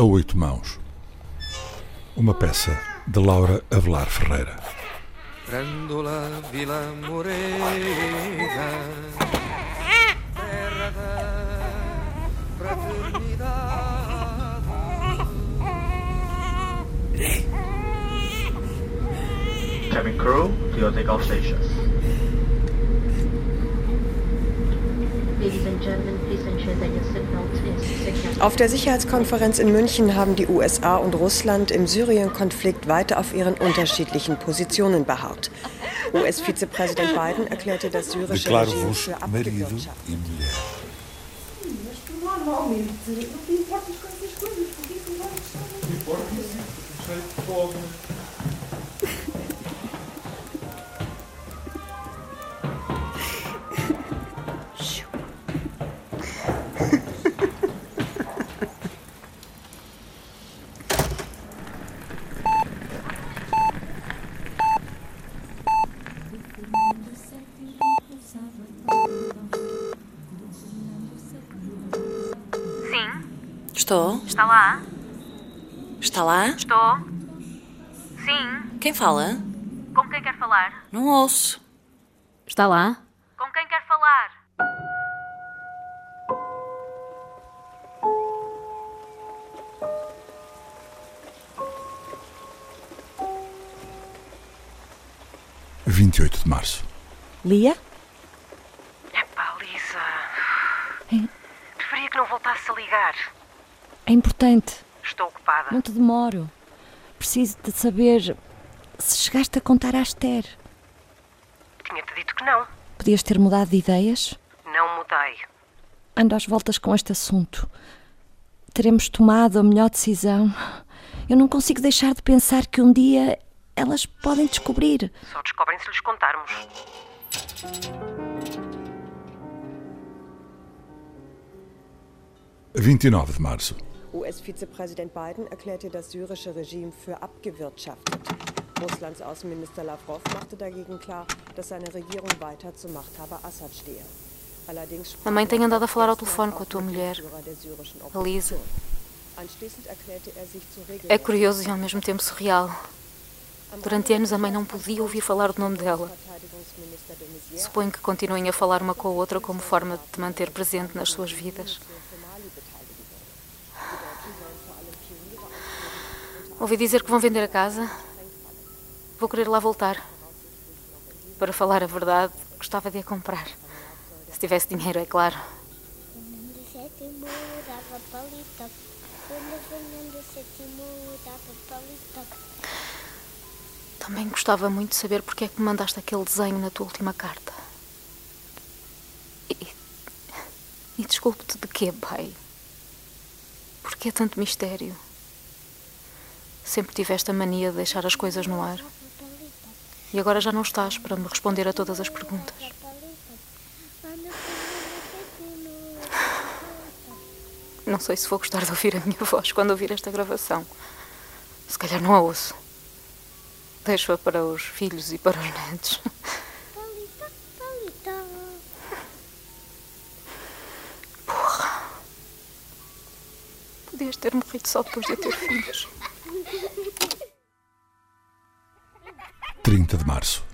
a oito mãos. Uma peça de Laura Avelar Ferreira. Grândola Vila Morena, terra da fraternidade. Cabin crew, clear takeoff stations. Auf der Sicherheitskonferenz in München haben die USA und Russland im Syrien-Konflikt weiter auf ihren unterschiedlichen Positionen beharrt. US-Vizepräsident Biden erklärte das syrische Regime für abgewirtschaftet. Estou. Está lá? Está lá? Estou. Sim. Quem fala? Com quem quer falar? Não ouço. Está lá? Com quem quer falar? Vinte e oito de março. Lia? Epá, Lisa. Preferia que não voltasse a ligar. É importante. Estou ocupada. Não te demoro. Preciso de saber se chegaste a contar à Esther. Tinha-te dito que não. Podias ter mudado de ideias? Não mudei. Ando às voltas com este assunto. Teremos tomado a melhor decisão. Eu não consigo deixar de pensar que um dia elas podem descobrir. Só descobrem se lhes contarmos. Vinte e nove de março. US-Vizepräsident Biden erklärte das syrische Regime für abgewirtschaftet. Russlands Außenminister Lavrov machte dagegen klar, dass seine Regierung weiter zum Machthaber Assad stehe. Allerdings A mãe tem andado a falar ao telefone com a tua mulher, Lisa. É curioso e ao mesmo tempo surreal. Durante anos a mãe não podia ouvir falar do nome dela. Suponho que continuem a falar uma com a outra como forma de te manter presente nas suas vidas. Ouvi dizer que vão vender a casa. Vou querer lá voltar. Para falar a verdade, gostava de a comprar. Se tivesse dinheiro, é claro. Também gostava muito de saber porque é que me mandaste aquele desenho na tua última carta. E, e desculpe-te de quê, pai? Porque é tanto mistério? Sempre tiveste a mania de deixar as coisas no ar. E agora já não estás para me responder a todas as perguntas. Não sei se vou gostar de ouvir a minha voz quando ouvir esta gravação. Se calhar não a ouço. Deixo-a para os filhos e para os netos. Porra. Podias ter morrido só depois de ter filhos. 30 de março.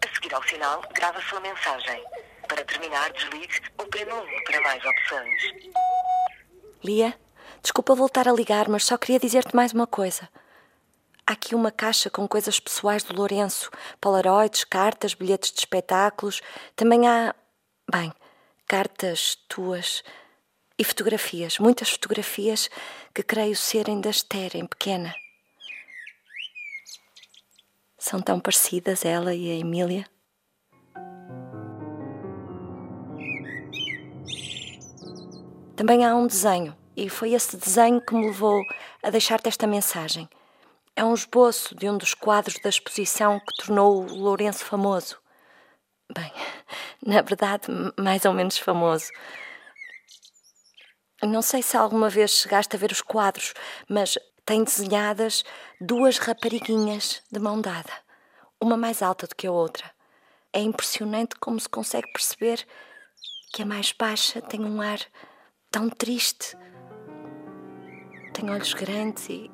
A seguir ao final, grava-se uma mensagem. Para terminar, desligue ou prema 1 para mais opções. Lia, desculpa voltar a ligar, mas só queria dizer-te mais uma coisa. Há aqui uma caixa com coisas pessoais do Lourenço: polaroids, cartas, bilhetes de espetáculos. Também há. Bem, cartas tuas e fotografias, muitas fotografias que creio serem da Esther em pequena. São tão parecidas ela e a Emília. Também há um desenho, e foi esse desenho que me levou a deixar-te esta mensagem. É um esboço de um dos quadros da exposição que tornou o Lourenço famoso. Bem, na verdade, mais ou menos famoso. Não sei se alguma vez chegaste a ver os quadros, mas tem desenhadas duas rapariguinhas de mão dada, uma mais alta do que a outra. É impressionante como se consegue perceber que a mais baixa tem um ar tão triste. Tem olhos grandes e,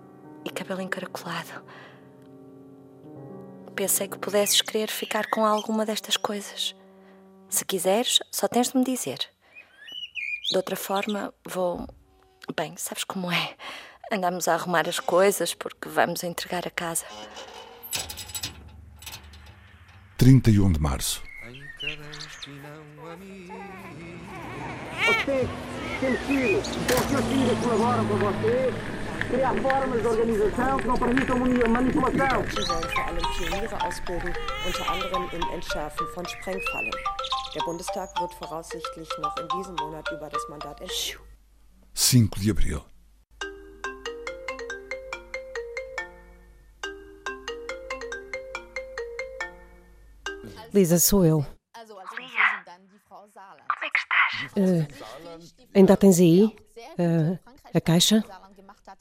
e cabelo encaracolado. Pensei que pudesses querer ficar com alguma destas coisas. Se quiseres, só tens de me dizer. De outra forma, vou. Bem, sabes como é? Andamos a arrumar as coisas porque vamos entregar a casa. 31 de março. Vocês temos que ir, então os seus filhos colaboram com vocês, criar formas de organização que não permitam manipulação. sollen vor allem Pioniere ausbilden, unter anderem im Entschärfen von Sprengfallen. Der Bundestag wird voraussichtlich noch in diesem Monat über das Mandat entschieden. 5 de abril. Lisa, sou eu. Lia, como é que estás? Eh, ainda tens aí? Eh, a caixa?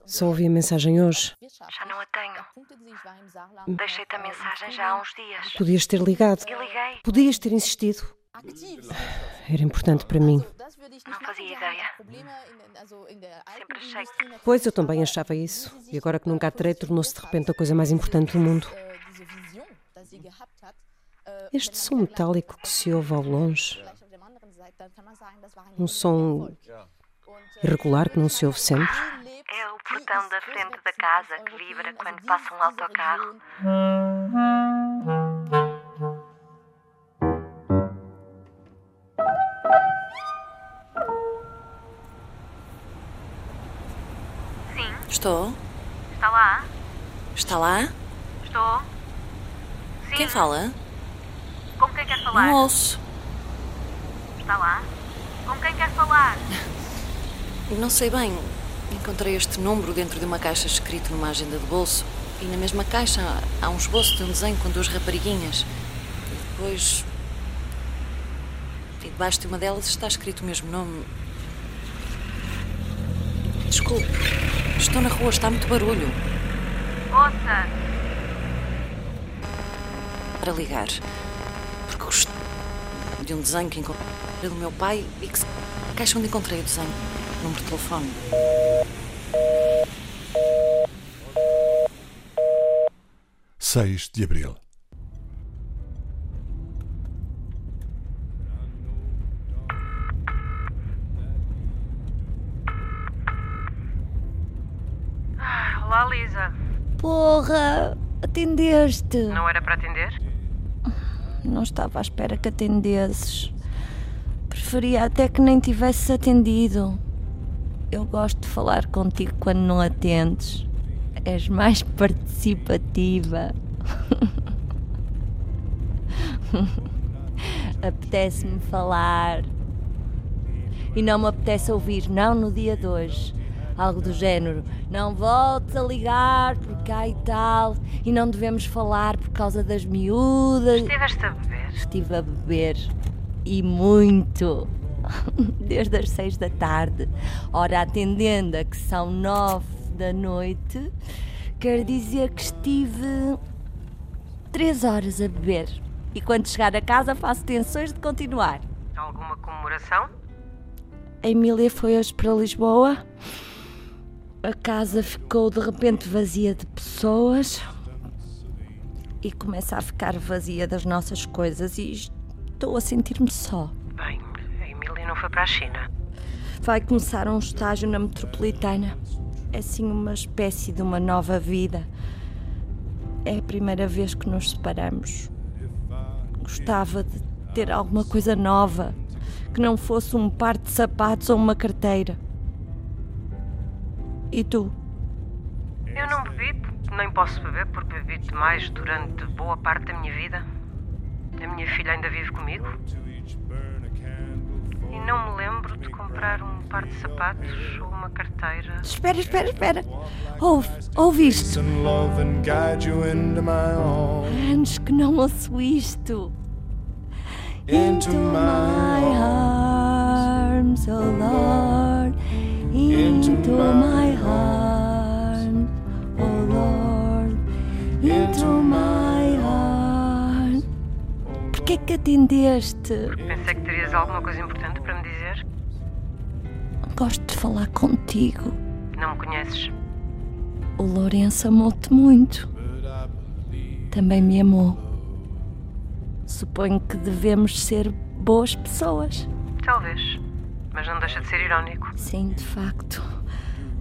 Só ouvi a mensagem hoje. Já não a tenho. Deixei-te a mensagem já há uns dias. Podias ter ligado. E liguei. Podias ter insistido. Era importante para mim. Não fazia ideia. Sempre achei que Pois eu também achava isso. E agora que nunca a terei, tornou-se de repente a coisa mais importante do mundo. Este som metálico que se ouve ao longe. Um som irregular que não se ouve sempre. é o portão da frente da casa que vibra quando passa um autocarro. Sim, Estou? está lá? Está lá? Estou? Sim. Quem fala? Com quem quer falar? Não ouço. Está lá? Com quem quer falar? Não sei bem. Encontrei este número dentro de uma caixa escrito numa agenda de bolso. E na mesma caixa há um esboço de um desenho com duas rapariguinhas. E depois. E debaixo de uma delas está escrito o mesmo nome. Desculpe. Estou na rua, está muito barulho. Ouça, Para ligar. Porque gosto de um desenho que encontrei do meu pai e que se... a caixa onde encontrei o desenho. Número de telefone. Seis de abril. olá Lisa. Porra! Atendeste! Não era para atender? Não estava à espera que atendesses. Preferia até que nem tivesses atendido. Eu gosto de falar contigo quando não atendes. És mais participativa. Apetece-me falar. E não me apetece ouvir, não no dia de hoje. Algo do género, não voltes a ligar porque há e tal, e não devemos falar por causa das miúdas. Estiveste a beber? Estive a beber e muito. Desde as seis da tarde. Ora, atendendo a que são nove da noite, quer dizer que estive três horas a beber. E quando chegar a casa faço tensões de continuar. Alguma comemoração? A Emília foi hoje para Lisboa. A casa ficou de repente vazia de pessoas e começa a ficar vazia das nossas coisas e estou a sentir-me só. Foi para a China. Vai começar um estágio na metropolitana. É assim uma espécie de uma nova vida. É a primeira vez que nos separamos. Gostava de ter alguma coisa nova, que não fosse um par de sapatos ou uma carteira. E tu? Eu não bebi, nem posso beber porque bebi demais durante boa parte da minha vida. A minha filha ainda vive comigo. Não me lembro de comprar um par de sapatos ou uma carteira. Espera, espera, espera. Ouve, ouve isto. Anos que não ouço isto. Into my arms, oh Lord, into my arms. into my heart. Porquê que atendeste? Pensei que terias alguma coisa importante para me dizer. Gosto de falar contigo. Não me conheces. O Lourenço amou-te muito. Também me amou. Suponho que devemos ser boas pessoas. Talvez. Mas não deixa de ser irónico. Sim, de facto.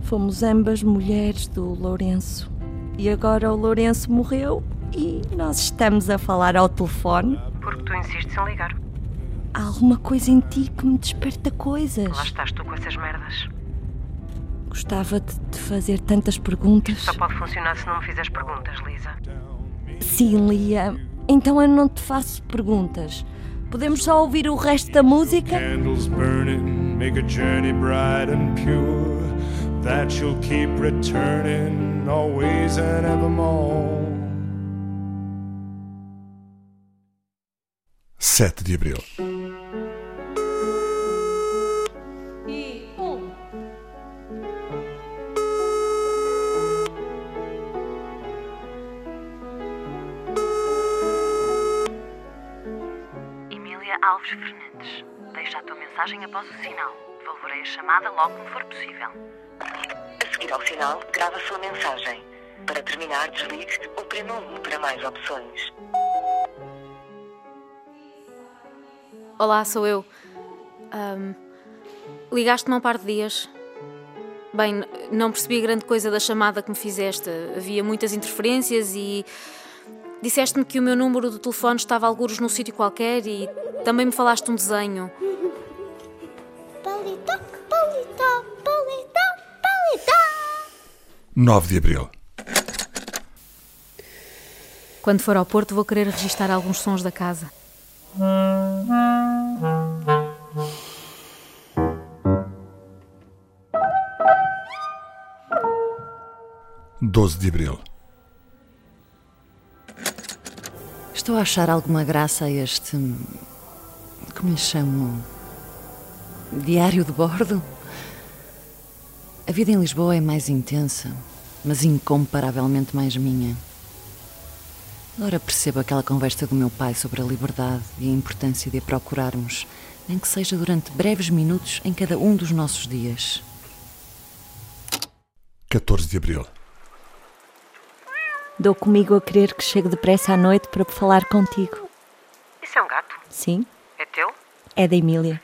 Fomos ambas mulheres do Lourenço. E agora o Lourenço morreu e nós estamos a falar ao telefone. Tu insistes em ligar. Há alguma coisa em ti que me desperta coisas. Lá estás tu com essas merdas. Gostava de te fazer tantas perguntas. Só pode funcionar se não me fizeres perguntas, Lisa. Sim, Lia. Então eu não te faço perguntas. Podemos só ouvir o resto da música? Candles burning, make a journey bright and pure. That you'll keep returning always and evermore. 7 de abril. E um. Emília Alves Fernandes. Deixa a tua mensagem após o sinal. Devolverei a chamada logo que for possível. A seguir ao sinal, grava sua mensagem. Para terminar, desligue ou prema 1 para mais opções. Olá, sou eu. Ahm, Ligaste-me há um par de dias. Bem, não percebi grande coisa da chamada que me fizeste. Havia muitas interferências e. Disseste-me que o meu número do telefone estava algures num sítio qualquer e também me falaste de um desenho. Palito, palito, palito, palito. 9 de abril. Quando for ao Porto, vou querer registar alguns sons da casa. Doze de abril. Estou a achar alguma graça a este. Como lhe chamo? Diário de bordo? A vida em Lisboa é mais intensa, mas incomparavelmente mais minha. Agora percebo aquela conversa do meu pai sobre a liberdade e a importância de a procurarmos, nem que seja durante breves minutos em cada um dos nossos dias. 14 de abril. Dou comigo a querer que chegue depressa à noite para falar contigo. Isso é um gato? Sim, É teu? é da Emília.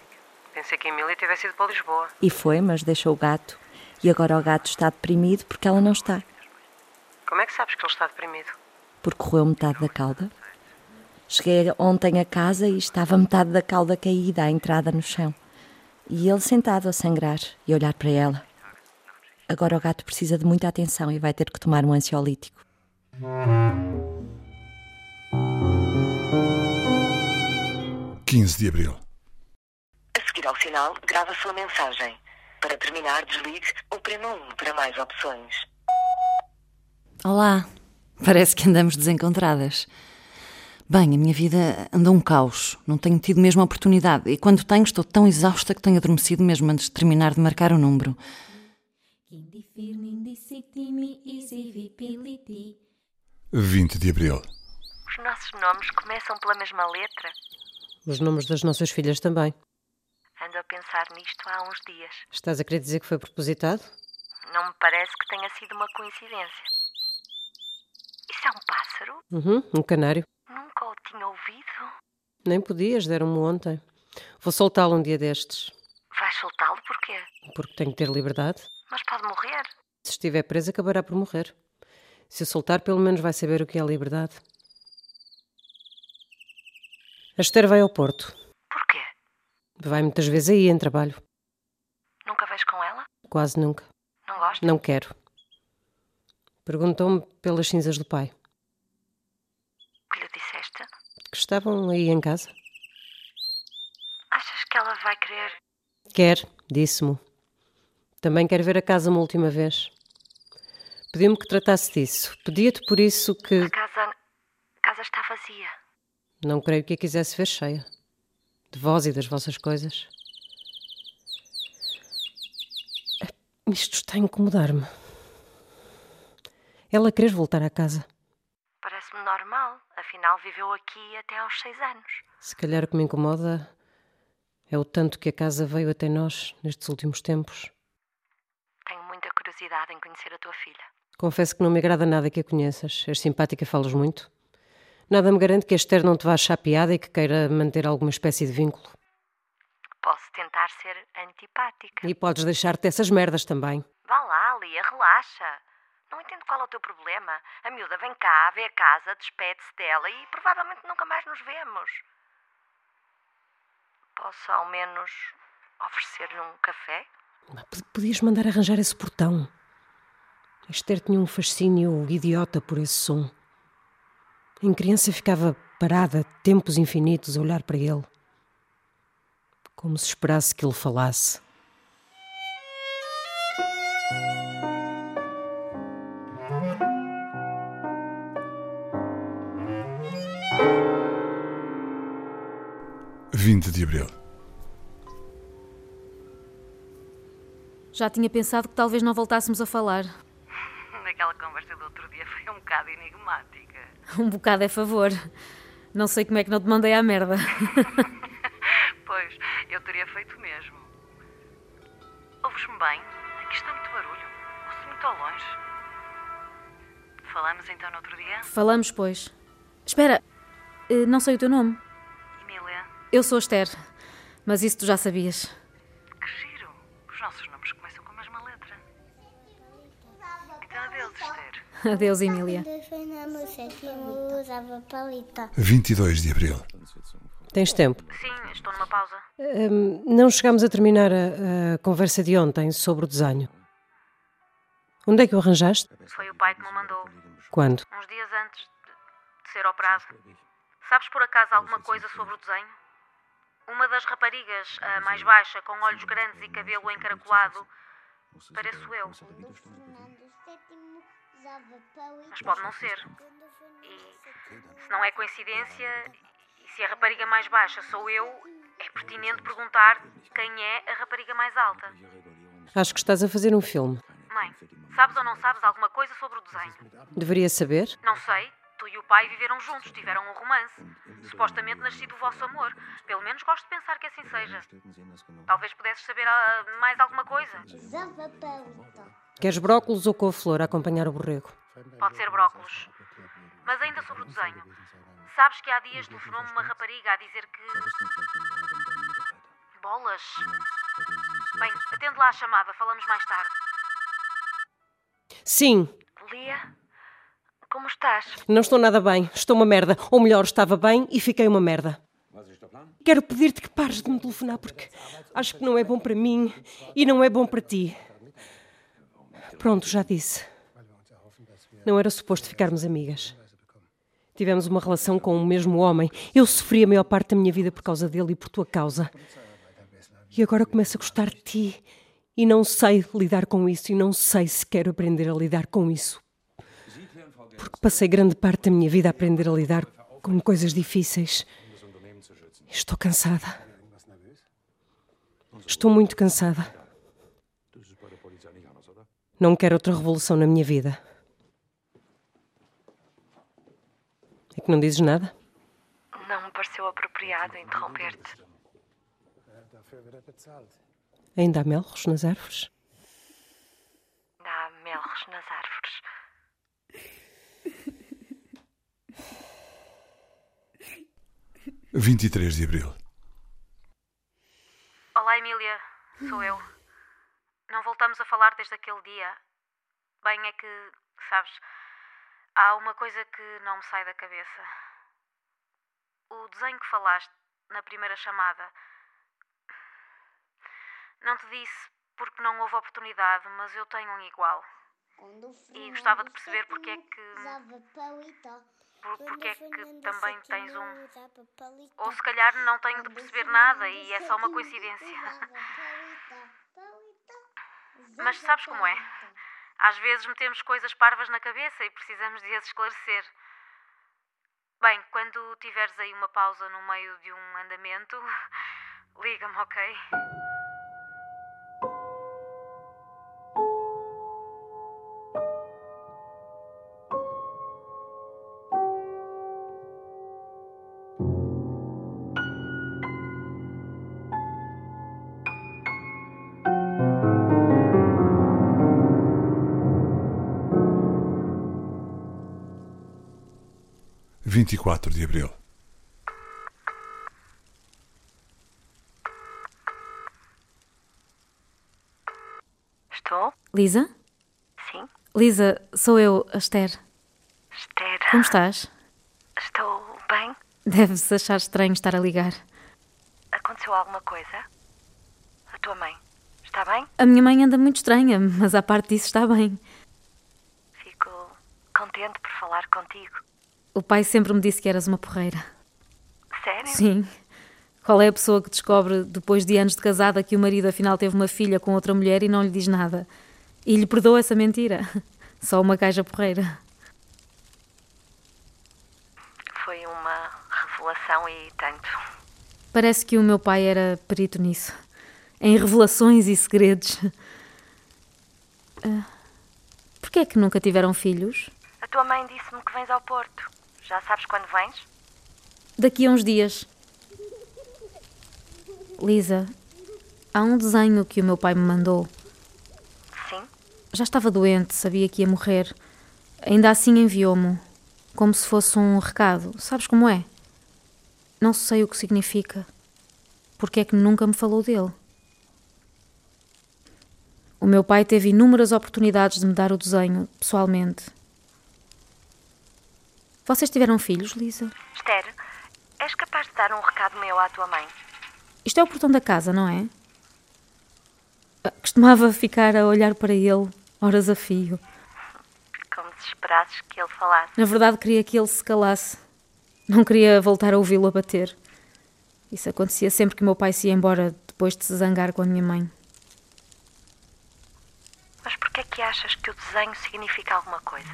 Pensei que a Emília tivesse ido para Lisboa. E foi, mas deixou o gato. E agora o gato está deprimido porque ela não está. Como é que sabes que ele está deprimido? Porque correu metade da cauda. Cheguei ontem a casa e estava metade da cauda caída à entrada no chão. E ele sentado a sangrar e olhar para ela. Agora o gato precisa de muita atenção e vai ter que tomar um ansiolítico. 15 de abril. A seguir ao sinal, grava sua mensagem. Para terminar, desligue ou prema 1 para mais opções. Olá, parece que andamos desencontradas. Bem, a minha vida anda um caos. Não tenho tido mesmo a oportunidade. E quando tenho, estou tão exausta que tenho adormecido mesmo antes de terminar de marcar o número. 20 de abril. Os nossos nomes começam pela mesma letra. Os nomes das nossas filhas também. Ando a pensar nisto há uns dias. Estás a querer dizer que foi propositado? Não me parece que tenha sido uma coincidência. Isso é um pássaro? Uhum, um canário. Nunca o tinha ouvido. Nem podias, deram-me ontem. Vou soltá-lo um dia destes. Vais soltá-lo porquê? Porque tenho que ter liberdade. Mas pode morrer. Se estiver preso, acabará por morrer. Se soltar, pelo menos vai saber o que é liberdade. A Esther vai ao Porto. Porquê? Vai muitas vezes aí em trabalho. Nunca vais com ela? Quase nunca. Não gosta? Não quero. Perguntou-me pelas cinzas do pai. O que lhe disseste? Que estavam aí em casa. Achas que ela vai querer? Quer, disse-me. Também quer ver a casa uma última vez. Pediu-me que tratasse disso. Pedia-te por isso que. A casa. A casa está vazia. Não creio que a quisesse ver cheia. De vós e das vossas coisas. Isto está a incomodar-me. Ela querer voltar à casa. Parece viveu aqui até aos seis anos. Se calhar o que me incomoda é o tanto que a casa veio até nós nestes últimos tempos. Tenho muita curiosidade em conhecer a tua filha. Confesso que não me agrada nada que a conheças. És simpática, falas muito. Nada me garante que a Esther não te vá achar piada e que queira manter alguma espécie de vínculo. Posso tentar ser antipática. E podes deixar-te dessas merdas também. Vá lá, Lia, relaxa. Não entendo qual é o teu problema. A miúda vem cá, vê a casa, despede-se dela e provavelmente nunca mais nos vemos. Posso ao menos oferecer-lhe um café? Podias mandar arranjar esse portão. A Esther tinha um fascínio idiota por esse som. Em criança ficava parada tempos infinitos a olhar para ele, como se esperasse que ele falasse. Vinte de Abril. Já tinha pensado que talvez não voltássemos a falar. Aquela conversa do outro dia foi um bocado enigmática. Um bocado é favor. Não sei como é que não te mandei à merda. pois, eu teria feito mesmo. Ouves-me bem? Aqui está muito barulho. Ouço muito ao longe. Falamos então no outro dia? Falamos, pois. Espera, eh, não sei o teu nome. Emília. Eu sou Esther, mas isso tu já sabias. Que giro. Os nossos nomes começam com a mesma letra. Então adeus, Esther. Adeus, Emília. Quando foi no meu sétimo, usava palito. 22 de Abril. Tens tempo? Sim, estou numa pausa. Hum, não chegámos a terminar a, a conversa de ontem sobre o desenho. Onde é que o arranjaste? Foi o pai que me mandou. Quando? Uns dias antes de, de ser operado. Sabes por acaso alguma coisa sobre o desenho? Uma das raparigas, a mais baixa, com olhos grandes e cabelo encaracolado, pareço eu. Mas pode não ser. E se não é coincidência, e se a rapariga mais baixa sou eu, é pertinente perguntar quem é a rapariga mais alta. Acho que estás a fazer um filme. Mãe, sabes ou não sabes alguma coisa sobre o desenho? Deveria saber. Não sei. E o pai viveram juntos, tiveram um romance. Supostamente nascido o vosso amor. Pelo menos gosto de pensar que assim seja. Talvez pudesses saber ah, mais alguma coisa. Queres brócolos ou couve-flor a acompanhar o borrego? Pode ser brócolos. Mas ainda sobre o desenho. Sabes que há dias telefonou-me uma rapariga a dizer que. Bolas? Bem, atende lá a chamada, falamos mais tarde. Sim. Lia, como estás? Não estou nada bem. Estou uma merda. Ou melhor, estava bem e fiquei uma merda. Quero pedir-te que pares de me telefonar porque acho que não é bom para mim e não é bom para ti. Pronto, já disse. Não era suposto ficarmos amigas. Tivemos uma relação com o mesmo homem. Eu sofri a maior parte da minha vida por causa dele e por tua causa. E agora começo a gostar de ti. E não sei lidar com isso. E não sei se quero aprender a lidar com isso. Porque passei grande parte da minha vida a aprender a lidar com coisas difíceis. Estou cansada. Estou muito cansada. Não quero outra revolução na minha vida. É que não dizes nada? Não me pareceu apropriado interromper-te. Ainda há melros nas árvores? Ainda há melros nas árvores. Vinte e três de Abril. Olá, Emília. Sou eu. Não voltamos a falar desde aquele dia. Bem, é que, sabes, há uma coisa que não me sai da cabeça. O desenho que falaste na primeira chamada. Não te disse porque não houve oportunidade, mas eu tenho um igual. E gostava de perceber porque é que. Porque é que também tens um. Ou se calhar não tenho de perceber nada e é só uma coincidência. Mas sabes como é? Às vezes metemos coisas parvas na cabeça e precisamos de as esclarecer. Bem, quando tiveres aí uma pausa no meio de um andamento, liga-me, ok? 24 de abril. Estou? Lisa? Sim. Lisa, sou eu, a Esther. Esther. Como estás? Estou bem? Deves achar estranho estar a ligar. Aconteceu alguma coisa? A tua mãe está bem? A minha mãe anda muito estranha, mas à parte disso está bem. Fico contente por falar contigo. O pai sempre me disse que eras uma porreira. Sério? Sim. Qual é a pessoa que descobre, depois de anos de casada, que o marido afinal teve uma filha com outra mulher e não lhe diz nada? E lhe perdoa essa mentira? Só uma gaja porreira. Foi uma revelação e tanto. Parece que o meu pai era perito nisso. Em revelações e segredos. Uh, Porquê é que nunca tiveram filhos? A tua mãe disse-me que vens ao Porto. Já sabes quando vens? Daqui a uns dias. Lisa, há um desenho que o meu pai me mandou. Sim. Já estava doente, sabia que ia morrer. Ainda assim enviou-me, como se fosse um recado. Sabes como é? Não sei o que significa. Porque é que nunca me falou dele? O meu pai teve inúmeras oportunidades de me dar o desenho, pessoalmente. Vocês tiveram filhos, Lisa? Esther, és capaz de dar um recado meu à tua mãe? Isto é o portão da casa, não é? Ah, Costumava ficar a olhar para ele, horas a fio. Como se esperasses que ele falasse. Na verdade, queria que ele se calasse. Não queria voltar a ouvi-lo a bater. Isso acontecia sempre que meu pai se ia embora depois de se zangar com a minha mãe. Mas porquê é que achas que o desenho significa alguma coisa?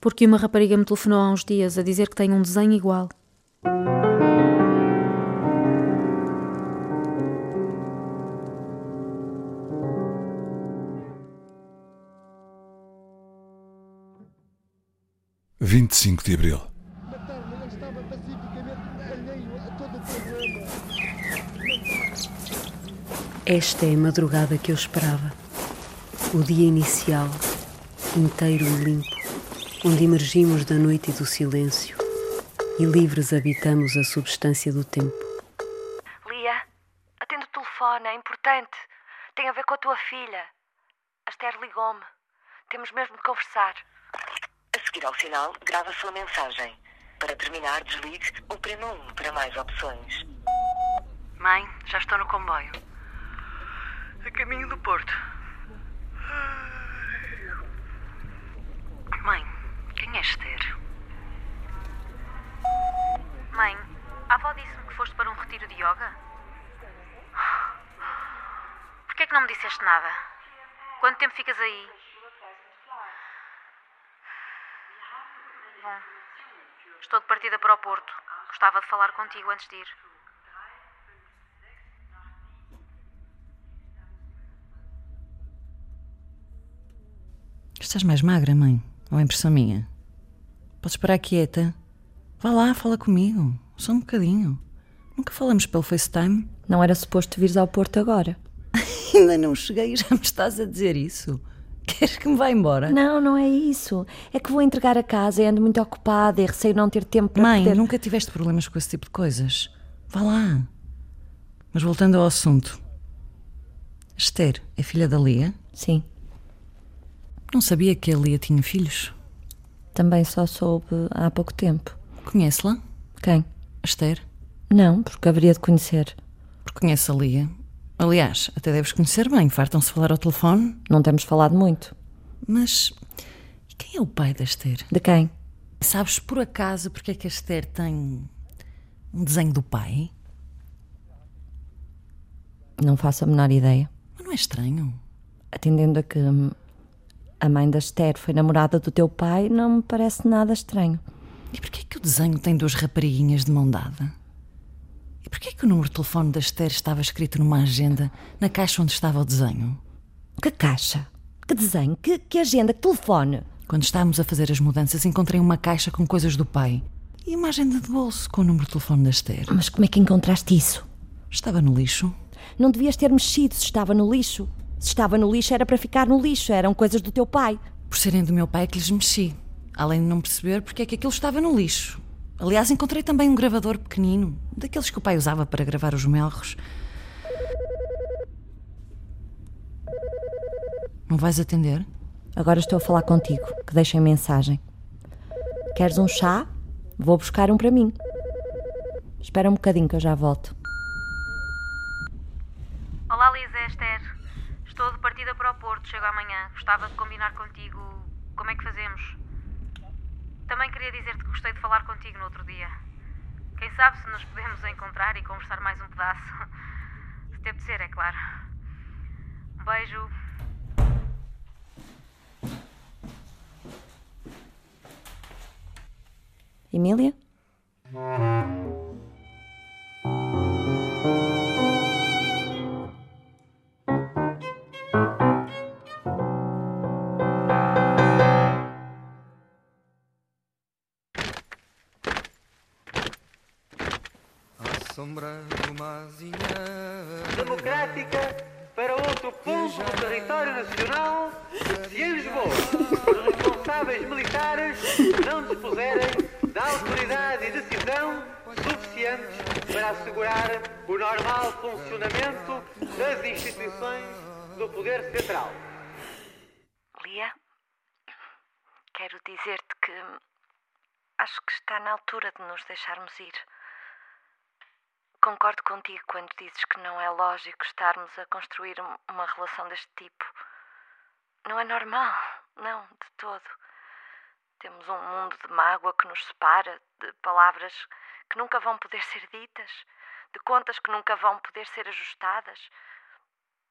Porque uma rapariga me telefonou há uns dias a dizer que tem um desenho igual. Vinte e cinco de abril. Esta é a madrugada que eu esperava. O dia inicial, inteiro e limpo, onde emergimos da noite e do silêncio e livres habitamos a substância do tempo. Lia, atende o telefone, é importante. Tem a ver com a tua filha. A Esther ligou-me. Temos mesmo de conversar. A seguir ao sinal, grava sua mensagem. Para terminar, desligue ou prema 1 para mais opções. Mãe, já estou no comboio. A caminho do Porto. Mãe, quem é Esther? Mãe, a avó disse-me que foste para um retiro de yoga. Porquê é que não me disseste nada? Quanto tempo ficas aí? Bom, estou de partida para o Porto. Gostava de falar contigo antes de ir. Estás mais magra, mãe? Ou é impressão minha? Podes parar quieta? Vá lá, fala comigo. Só um bocadinho. Nunca falamos pelo FaceTime? Não era suposto vires ao Porto agora. Ainda não cheguei e já me estás a dizer isso. Queres que me vá embora? Não, não é isso. É que vou entregar a casa e ando muito ocupada e receio não ter tempo para Mãe, poder... nunca tiveste problemas com esse tipo de coisas. Vá lá. Mas voltando ao assunto. Esther é filha da Lia? Sim. Não sabia que a Lia tinha filhos. Também só soube há pouco tempo. Conhece-la? Quem? Esther? Não, porque haveria de conhecer. Porque conhece a Lia. Aliás, até deves conhecer bem. Fartam-se falar ao telefone. Não temos falado muito. Mas e quem é o pai da Esther? De quem? Sabes por acaso porque é que a Esther tem um desenho do pai? Não faço a menor ideia. Mas não é estranho? Atendendo a que hum, a mãe da Esther foi namorada do teu pai, não me parece nada estranho. E porquê é que o desenho tem duas rapariguinhas de mão dada? E porquê é que o número de telefone da Esther estava escrito numa agenda na caixa onde estava o desenho? Que caixa? Que desenho? Que, que agenda? Que telefone? Quando estávamos a fazer as mudanças, encontrei uma caixa com coisas do pai e uma agenda de bolso com o número de telefone da Esther. Mas como é que encontraste isso? Estava no lixo. Não devias ter mexido se estava no lixo. Se estava no lixo era para ficar no lixo, eram coisas do teu pai. Por serem do meu pai que lhes mexi. Além de não perceber porque é que aquilo estava no lixo. Aliás, encontrei também um gravador pequenino, daqueles que o pai usava para gravar os melros. Não vais atender? Agora estou a falar contigo, que deixem mensagem. Queres um chá? Vou buscar um para mim. Espera um bocadinho que eu já volto. Olá, Lisa, é Esther. De partida para o Porto, chego amanhã. Gostava de combinar contigo como é que fazemos. Também queria dizer-te que gostei de falar contigo no outro dia. Quem sabe se nos podemos encontrar e conversar mais um pedaço. Se te apetecer, é claro. Um beijo. Emília? Sombra de uma azinha democrática para outro povo do território nacional se em Lisboa os responsáveis militares não dispuserem da autoridade e decisão suficientes para assegurar o normal funcionamento das instituições do poder central. Lia, quero dizer-te que acho que está na altura de nos deixarmos ir. Concordo contigo quando dizes que não é lógico estarmos a construir uma relação deste tipo. Não é normal, não, de todo. Temos um mundo de mágoa que nos separa, de palavras que nunca vão poder ser ditas, de contas que nunca vão poder ser ajustadas.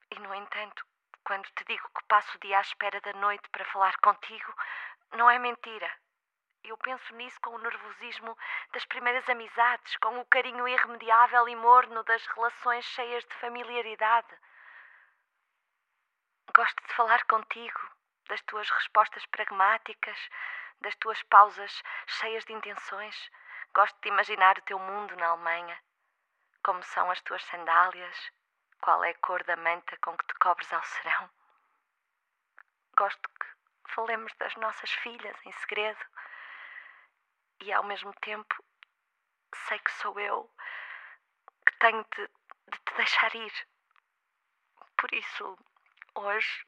E, no entanto, quando te digo que passo o dia à espera da noite para falar contigo, não é mentira. Eu penso nisso com o nervosismo das primeiras amizades, com o carinho irremediável e morno das relações cheias de familiaridade. Gosto de falar contigo, das tuas respostas pragmáticas, das tuas pausas cheias de intenções. Gosto de imaginar o teu mundo na Alemanha. Como são as tuas sandálias, qual é a cor da manta com que te cobres ao serão. Gosto que falemos das nossas filhas em segredo e ao mesmo tempo sei que sou eu que tenho de, de, te deixar ir. Por isso, hoje,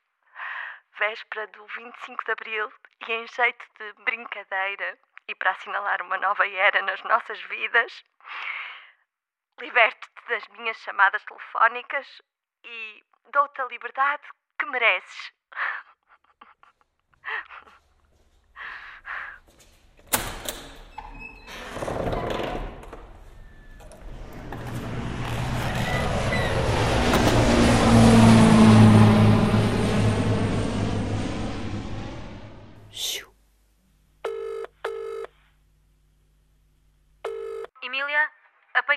véspera do 25 de Abril, e em jeito de brincadeira e para assinalar uma nova era nas nossas vidas, liberto-te das minhas chamadas telefónicas e dou-te a liberdade que mereces.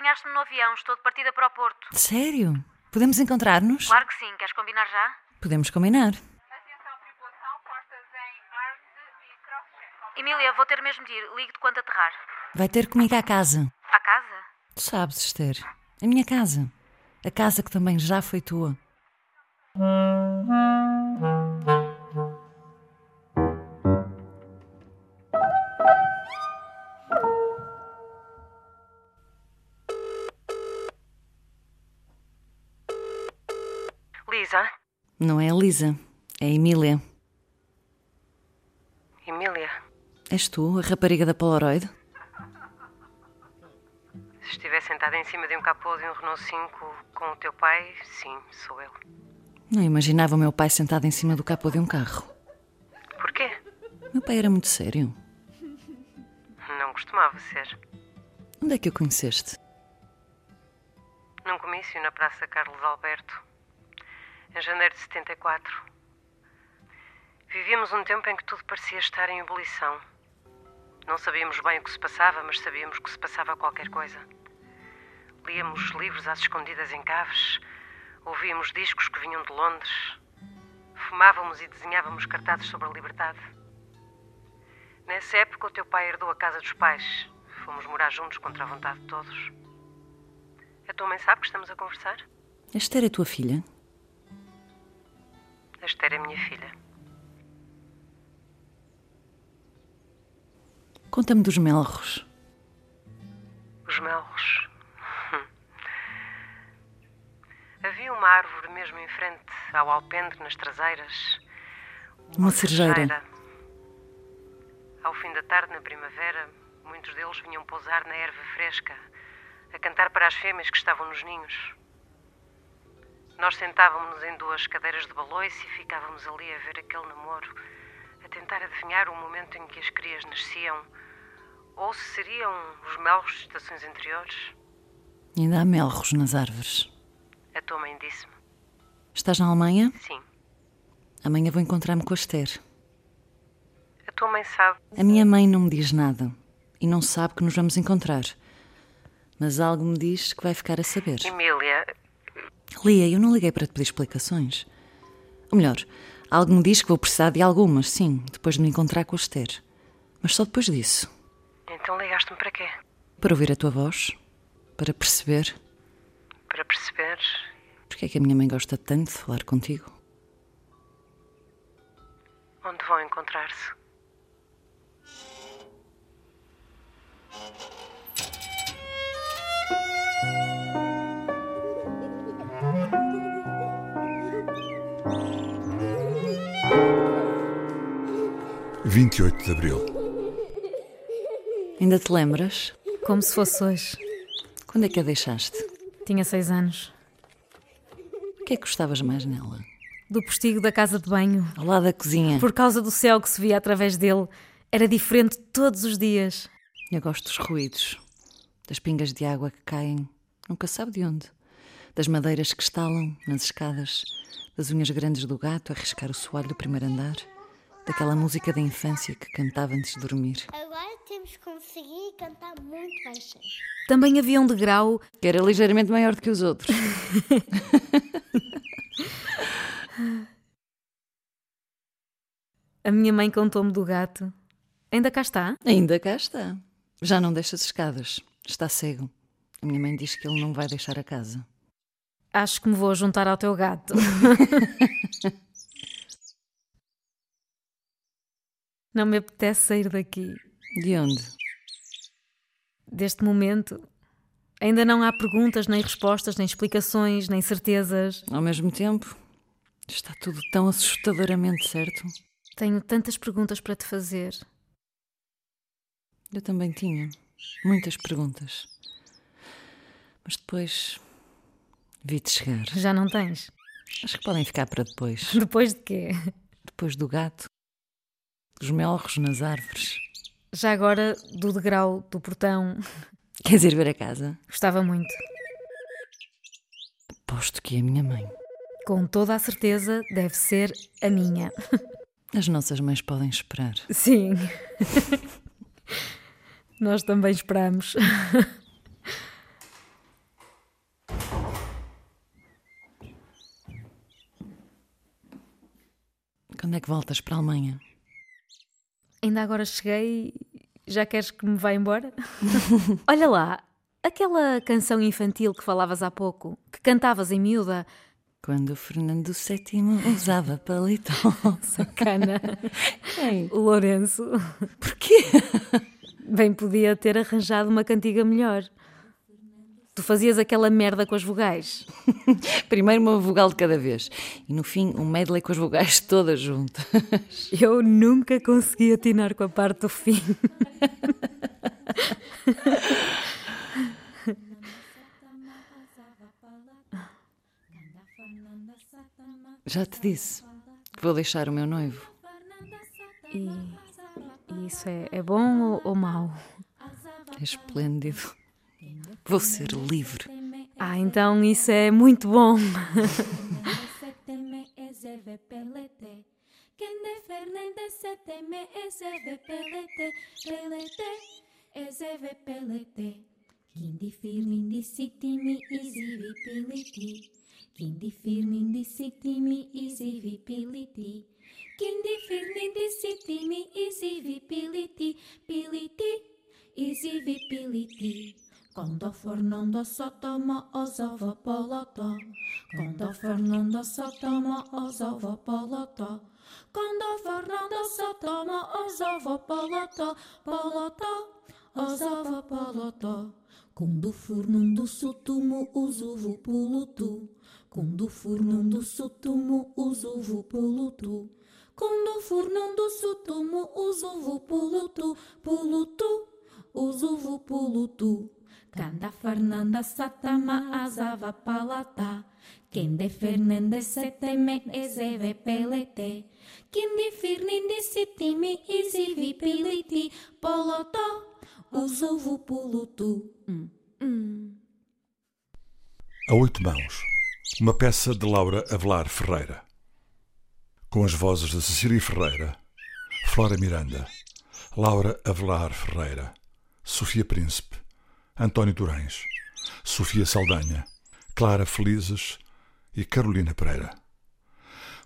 Apanhaste-me no avião, estou de partida para o Porto. Sério? Podemos encontrar-nos? Claro que sim, queres combinar já? Podemos combinar. Emília, vou ter mesmo de ir. Ligo-te quando aterrar. Vai ter comigo à casa. À casa? Tu sabes, Esther. A minha casa. A casa que também já foi tua. Lisa? Não é a Lisa, é Emília. Emília? És tu, a rapariga da Polaroid? Se estiver sentada em cima de um capô de um Renault 5 com o teu pai, sim, sou eu. Não imaginava o meu pai sentado em cima do capô de um carro. Porquê? Meu pai era muito sério. Não costumava ser. Onde é que o conheceste? Num comício na Praça Carlos Alberto, em janeiro de 74. Vivíamos um tempo em que tudo parecia estar em ebulição. Não sabíamos bem o que se passava, mas sabíamos que se passava qualquer coisa. Líamos livros às escondidas em caves, ouvíamos discos que vinham de Londres, fumávamos e desenhávamos cartazes sobre a liberdade. Nessa época, o teu pai herdou a casa dos pais. Fomos morar juntos contra a vontade de todos. A tua mãe sabe que estamos a conversar? A Esther é tua filha? Esther é minha filha. Conta-me dos melros. Os melros. Havia uma árvore mesmo em frente ao alpendre, nas traseiras. Uma cerejeira. Ao fim da tarde, na primavera, muitos deles vinham pousar na erva fresca, a cantar para as fêmeas que estavam nos ninhos. Nós sentávamos-nos em duas cadeiras de baloiço e ficávamos ali a ver aquele namoro, a tentar adivinhar o momento em que as crias nasciam, ou se seriam os melros de estações anteriores. Ainda há melros nas árvores. A tua mãe disse-me. Estás na Alemanha? Sim. Amanhã vou encontrar-me com a Esther. A tua mãe sabe. A minha mãe não me diz nada e não sabe que nos vamos encontrar. Mas algo me diz que vai ficar a saber. Emília, Lia, eu não liguei para te pedir explicações. Ou melhor, algo me diz que vou precisar de algumas, sim, depois de me encontrar com a Esther. Mas só depois disso. então ligaste-me para quê? Para ouvir a tua voz, para perceber Para perceber. porque é que a minha mãe gosta tanto de falar contigo. onde vão encontrar-se. Vinte e oito de Abril. Ainda te lembras? Como se fosse hoje. Quando é que a deixaste? Tinha seis anos. O que é que gostavas mais nela? Do postigo da casa de banho. Ao lado da cozinha. Por causa do céu que se via através dele. Era diferente todos os dias. Eu gosto dos ruídos, das pingas de água que caem, nunca sabe de onde, das madeiras que estalam nas escadas, das unhas grandes do gato a riscar o soalho do primeiro andar, daquela música da infância que cantava antes de dormir. Agora temos que conseguir cantar muito baixinho. Também havia um degrau. Que era ligeiramente maior do que os outros. A minha mãe contou-me do gato. Ainda cá está? Ainda cá está. Já não deixa as escadas. Está cego. A minha mãe diz que ele não vai deixar a casa. Acho que me vou juntar ao teu gato. não me apetece sair daqui. De onde? Deste momento. Ainda não há perguntas, nem respostas, nem explicações, nem certezas. Ao mesmo tempo, está tudo tão assustadoramente certo. Tenho tantas perguntas para te fazer. Eu também tinha muitas perguntas. Mas depois vi-te chegar. Já não tens? Acho que podem ficar para depois. Depois de quê? Depois do gato, dos melros nas árvores. Já agora, do degrau do portão. Queres ir ver a casa? Gostava muito. Aposto que é a minha mãe. Com toda a certeza, deve ser a minha. As nossas mães podem esperar. Sim. Nós também esperamos. Quando é que voltas para a Alemanha? Ainda agora cheguei já queres que me vá embora? Olha lá, aquela canção infantil que falavas há pouco, que cantavas em miúda. Quando o Fernando VII usava paletó. Sacana. Quem? O Lourenço. Porquê? Bem podia ter arranjado uma cantiga melhor. Tu fazias aquela merda com as vogais. Primeiro uma vogal de cada vez. E no fim um medley com as vogais todas juntas. Eu nunca consegui atinar com a parte do fim. Já te disse. Vou deixar o meu noivo. E, e isso é, é bom ou, ou mau? É esplêndido. Vou ser livre. Ah, então isso é muito bom. Kindi firmindi sitimi izivi piliti. Kindi firmindi sitimi izivi piliti. Kindi firmindi sitimi izivi piliti. Piliti, izivi piliti. Quando Fernando Sotama osava palato Quando Fernando se toma ova palata. Quando Fernando se toma ova palata. As ova palata. Quando Fernando se toma os ovo poluto. Quando Fernando se toma os ovo poluto. Quando Fernando se toma os ovo poluto. Poluto, os. Canta Fernanda Satama azava palata. Quem de Fernandes se teme ezeve pelete. Quem de Fernandes se teme ezivi pelete. Polota, usovo polutu. Hum, hum. A Oito Mãos, uma peça de Laura Avelar Ferreira. Com as vozes de Cecília Ferreira, Flora Miranda, Laura Avelar Ferreira, Sofia Príncipe, António Durães, Sofia Saldanha, Clara Felizes e Carolina Pereira.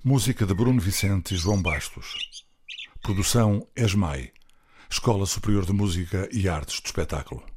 Música de Bruno Vicente e João Bastos. Produção ESMAI, Escola Superior de Música e Artes do Espetáculo.